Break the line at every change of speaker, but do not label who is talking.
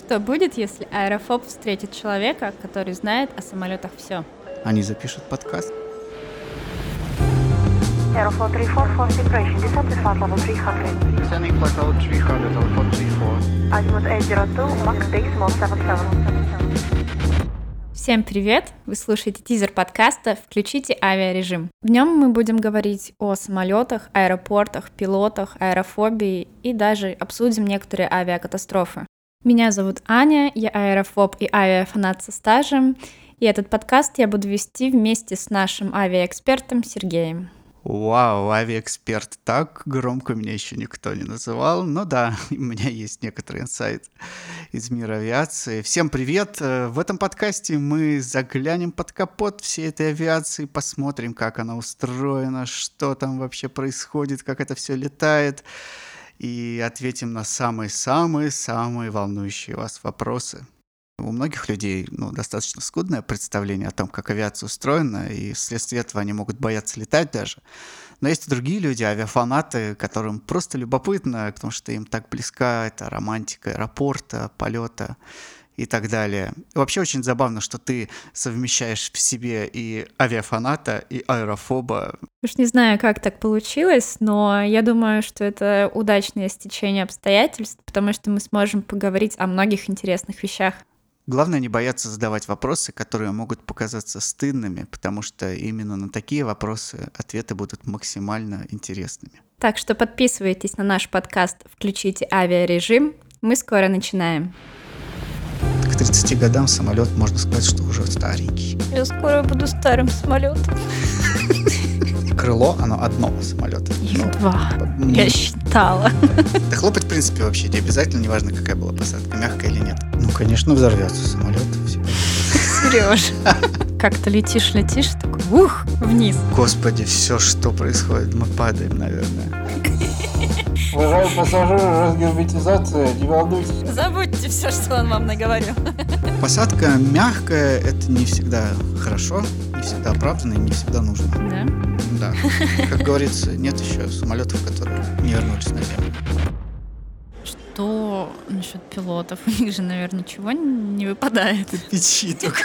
Что будет, если аэрофоб встретит человека, который знает о самолетах все?
Они запишут подкаст.
Aeroflot 344 separation. Descent is flight level 300.
Descending flight level 300, Airport 34.
Azimuth 802, max decimal 77.
Всем привет! Вы слушаете тизер подкаста «Включите авиарежим». В нем мы будем говорить о самолетах, аэропортах, пилотах, аэрофобии и даже обсудим некоторые авиакатастрофы. Меня зовут Аня, я аэрофоб и авиафанат со стажем, и этот подкаст я буду вести вместе с нашим авиаэкспертом Сергеем.
Вау, авиаэксперт. Так громко меня еще никто не называл. Но да, у меня есть некоторый инсайт из мира авиации. Всем привет! Э, в этом подкасте мы заглянем под капот всей этой авиации, посмотрим, как она устроена, что там вообще происходит, как это все летает и ответим на самые-самые-самые волнующие вас вопросы. У многих людей ну, достаточно скудное представление о том, как авиация устроена, и вследствие этого они могут бояться летать даже. Но есть и другие люди, авиафанаты, которым просто любопытно, потому что им так близка эта романтика аэропорта, полета и так далее. И вообще очень забавно, что ты совмещаешь в себе и авиафаната, и аэрофоба.
Уж не знаю, как так получилось, но я думаю, что это удачное стечение обстоятельств, потому что мы сможем поговорить о многих интересных вещах.
Главное не бояться задавать вопросы, которые могут показаться стыдными, потому что именно на такие вопросы ответы будут максимально интересными.
Так что подписывайтесь на наш подкаст «Включите авиарежим». Мы скоро начинаем.
К 30 годам самолет, можно сказать, что уже старенький.
Я скоро буду старым самолетом.
Крыло, оно одно самолета.
Их два. Я считала.
Да хлопать, в принципе, вообще не обязательно, неважно, какая была посадка, мягкая или нет. Ну, конечно, взорвется самолет.
Сереж, как ты летишь, летишь, такой, ух, вниз.
Господи, все, что происходит, мы падаем, наверное.
Уважаемые пассажиры, разгерметизация, не волнуйтесь.
Забудьте все, что он вам наговорил.
Посадка мягкая, это не всегда хорошо, не всегда оправданно и не всегда нужно.
Да?
Да. Как говорится, нет еще самолетов, которые не вернулись на землю.
Что насчет пилотов? У них же, наверное, ничего не выпадает.
Печи только.